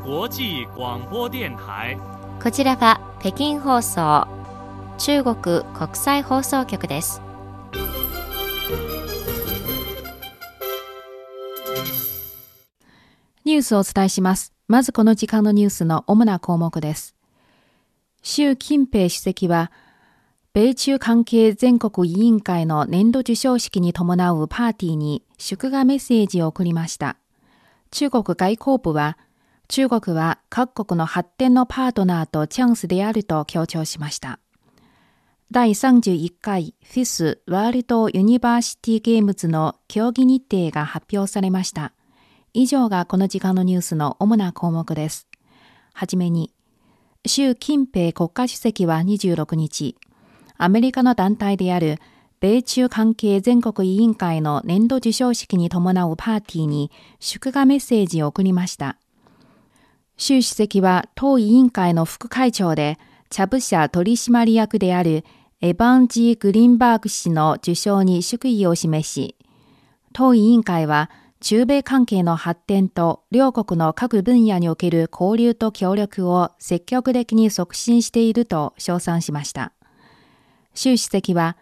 際广播電台。こちらは北京放送中国国際放送局です。ニュースをお伝えします。まずこの時間のニュースの主な項目です。習近平主席は、米中関係全国委員会の年度授賞式に伴うパーティーに祝賀メッセージを送りました。中国外交部は、中国は各国の発展のパートナーとチャンスであると強調しました。第31回 FISU ワールドユニバーシティゲームズの競技日程が発表されました。以上がこの時間のニュースの主な項目です。はじめに、習近平国家主席は26日、アメリカの団体である米中関係全国委員会の年度授賞式に伴うパーティーに祝賀メッセージを送りました。習主席は当委員会の副会長で、チャブ社取締役であるエヴァンジー・グリーンバーグ氏の受賞に祝意を示し、当委員会は中米関係の発展と両国の各分野における交流と協力を積極的に促進していると称賛しました。習主席は、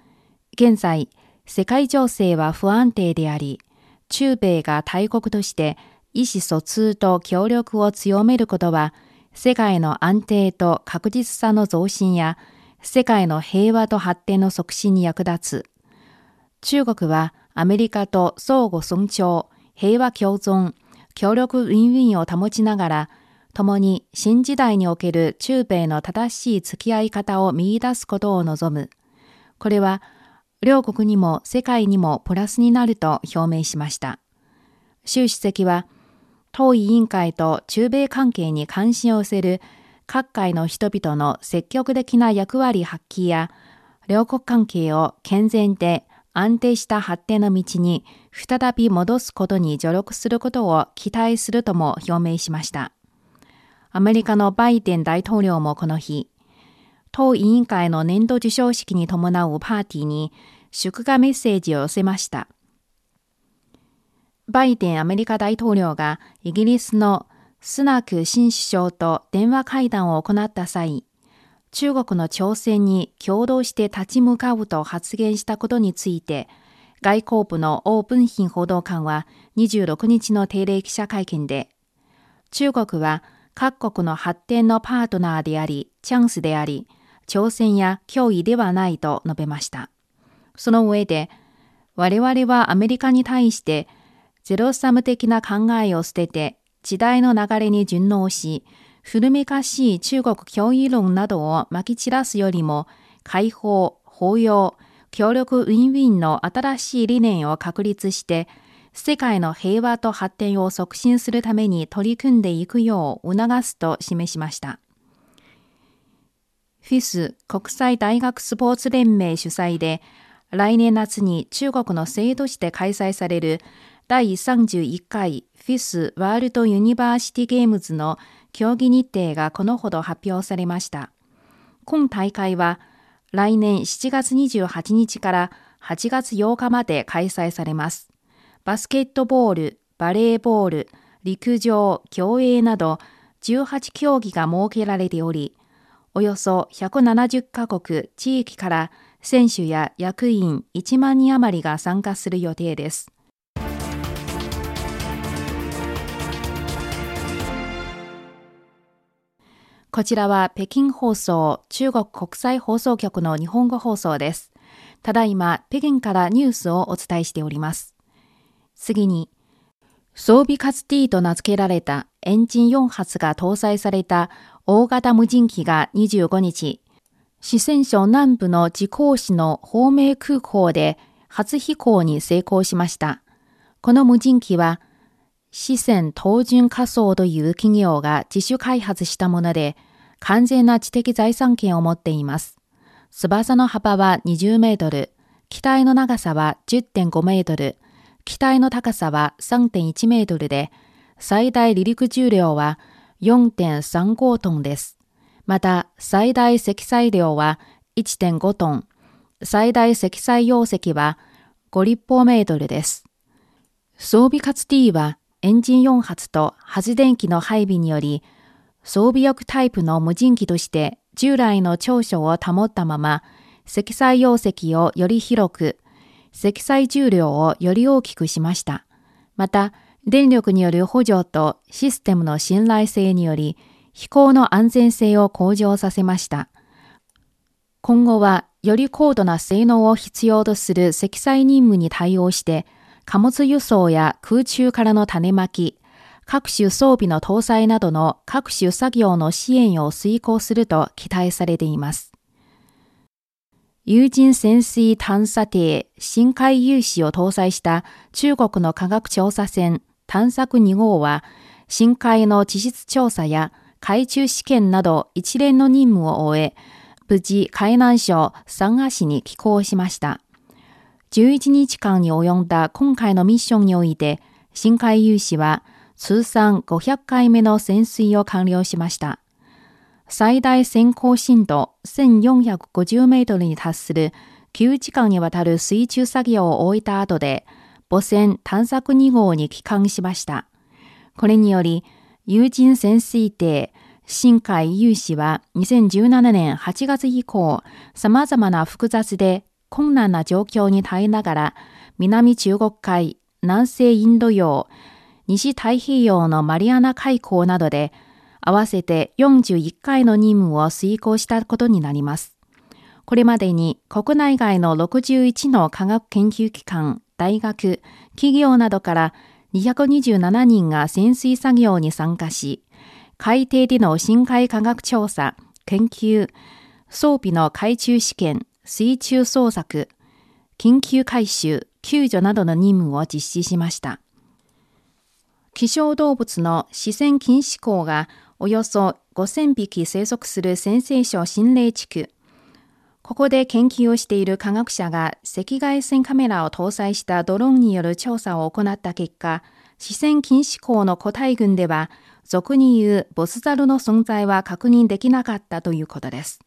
現在、世界情勢は不安定であり、中米が大国として意思疎通と協力を強めることは、世界の安定と確実さの増進や、世界の平和と発展の促進に役立つ。中国はアメリカと相互尊重、平和共存、協力ウィンウィンを保ちながら、共に新時代における中米の正しい付き合い方を見出すことを望む。これは、両国にも世界にもプラスになると表明しました。習主席は、当委員会と中米関係に関心を寄せる各界の人々の積極的な役割発揮や、両国関係を健全で安定した発展の道に再び戻すことに助力することを期待するとも表明しました。アメリカのバイデン大統領もこの日、当委員会の年度授賞式に伴うパーティーに祝賀メッセージを寄せました。バイデンアメリカ大統領がイギリスのスナク新首相と電話会談を行った際、中国の挑戦に共同して立ち向かうと発言したことについて、外交部の王文賓報道官は26日の定例記者会見で、中国は各国の発展のパートナーであり、チャンスであり、挑戦や脅威ではないと述べました。その上で、我々はアメリカに対してゼロサム的な考えを捨てて、時代の流れに順応し、古めかしい中国脅威論などをまき散らすよりも、解放、包容、協力ウィンウィンの新しい理念を確立して、世界の平和と発展を促進するために取り組んでいくよう促すと示しました。 FISU国際大学スポーツ連盟主催で、来年夏に中国の成都市で開催される第31回 FISUワールドユニバーシティゲームズの競技日程がこのほど発表されました。今大会は来年7月28日から8月8日まで開催されます。バスケットボール、バレーボール、陸上、競泳など18競技が設けられており、およそ170カ国地域から選手や役員1万人余りが参加する予定です。こちらは北京放送中国国際放送局の日本語放送です。ただいま北京からニュースをお伝えしております。次に、装備カツ T と名付けられたエンジン4発が搭載された大型無人機が25日、四川省南部の自公市の方明空港で初飛行に成功しました。この無人機は、四川東順仮想という企業が自主開発したもので、完全な知的財産権を持っています。翼の幅は20メートル、機体の長さは10.5メートル、機体の高さは3.1メートルで、最大離陸重量は4.35トンです。また、最大積載量は1.5トン、最大積載容積は5立方メートルです。装備カツ T はエンジン4発と発電機の配備により、装備翼タイプの無人機として従来の長所を保ったまま、積載容積をより広く、積載重量をより大きくしました。また、電力による補助とシステムの信頼性により、飛行の安全性を向上させました。今後は、より高度な性能を必要とする積載任務に対応して、貨物輸送や空中からの種まき、各種装備の搭載などの各種作業の支援を遂行すると期待されています。有人潜水探査艇深海有志を搭載した中国の科学調査船探索2号は深海の地質調査や海中試験など一連の任務を終え、無事海南省三河市に寄港しました。11日間に及んだ今回のミッションにおいて、深海有志は通算500回目の潜水を完了しました。最大潜航深度1450メートルに達する9時間にわたる水中作業を終えた後で、母船探索2号に帰還しました。これにより、有人潜水艇深海有志は2017年8月以降、様々な複雑で困難な状況に耐えながら、南中国海、南西インド洋、西太平洋のマリアナ海溝などで合わせて41回の任務を遂行したことになります。これまでに国内外の61の科学研究機関、大学、企業などから227人が潜水作業に参加し、海底での深海科学調査、研究、装備の海中試験、水中捜索、緊急回収、救助などの任務を実施しました。希少動物の視線禁止港がおよそ5000匹生息する先西省心霊地区。ここで研究をしている科学者が赤外線カメラを搭載したドローンによる調査を行った結果、視線禁止港の個体群では、俗に言うボスザルの存在は確認できなかったということです。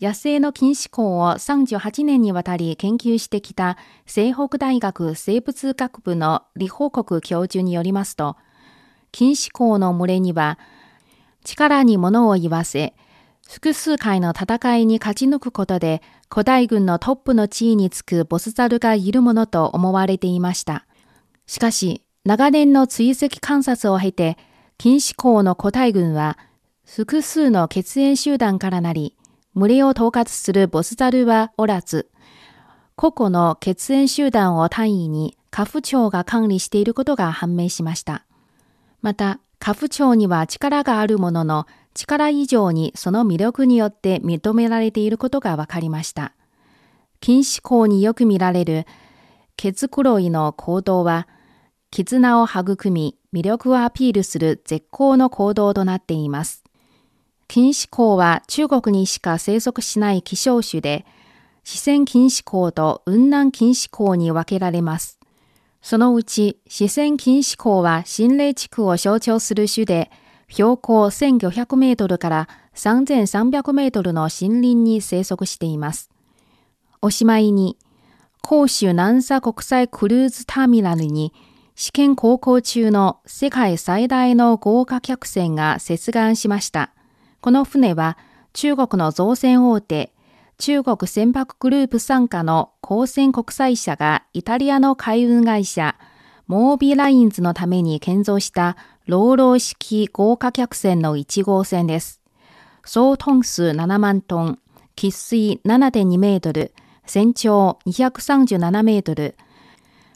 野生の禁止港を38年にわたり研究してきた西北大学生物学部の李報国教授によりますと、禁止港の群れには力に物を言わせ、複数回の戦いに勝ち抜くことで古代軍のトップの地位につくボスザルがいるものと思われていました。しかし、長年の追跡観察を経て、禁止港の古代軍は複数の血縁集団からなり、群れを統括するボスザルはおらず、個々の血縁集団を単位に家父長が管理していることが判明しました。また、家父長には力があるものの、力以上にその魅力によって認められていることが分かりました。禁止校によく見られる血黒いの行動は、絆を育み、魅力をアピールする絶好の行動となっています。禁止校は中国にしか生息しない希少種で、視線禁止校と雲南禁止校に分けられます。そのうち視線禁止校は心霊地区を象徴する種で、標高1500メートルから3300メートルの森林に生息しています。おしまいに、広州南沙国際クルーズターミナルに試験航行中の世界最大の豪華客船が接岸しました。この船は中国の造船大手、中国船舶グループ傘下の高専国際社がイタリアの海運会社、モービーラインズのために建造したローロー式豪華客船の1号船です。総トン数7万トン、喫水7.2メートル、全長237メートル、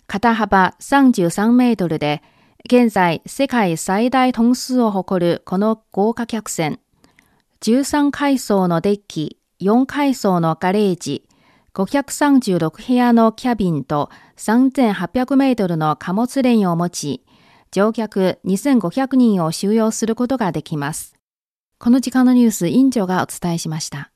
肩幅33メートルで、現在世界最大トン数を誇るこの豪華客船。13階層のデッキ、4階層のガレージ、536部屋のキャビンと3800メートルの貨物レーンを持ち、乗客2500人を収容することができます。この時間のニュース、委員長がお伝えしました。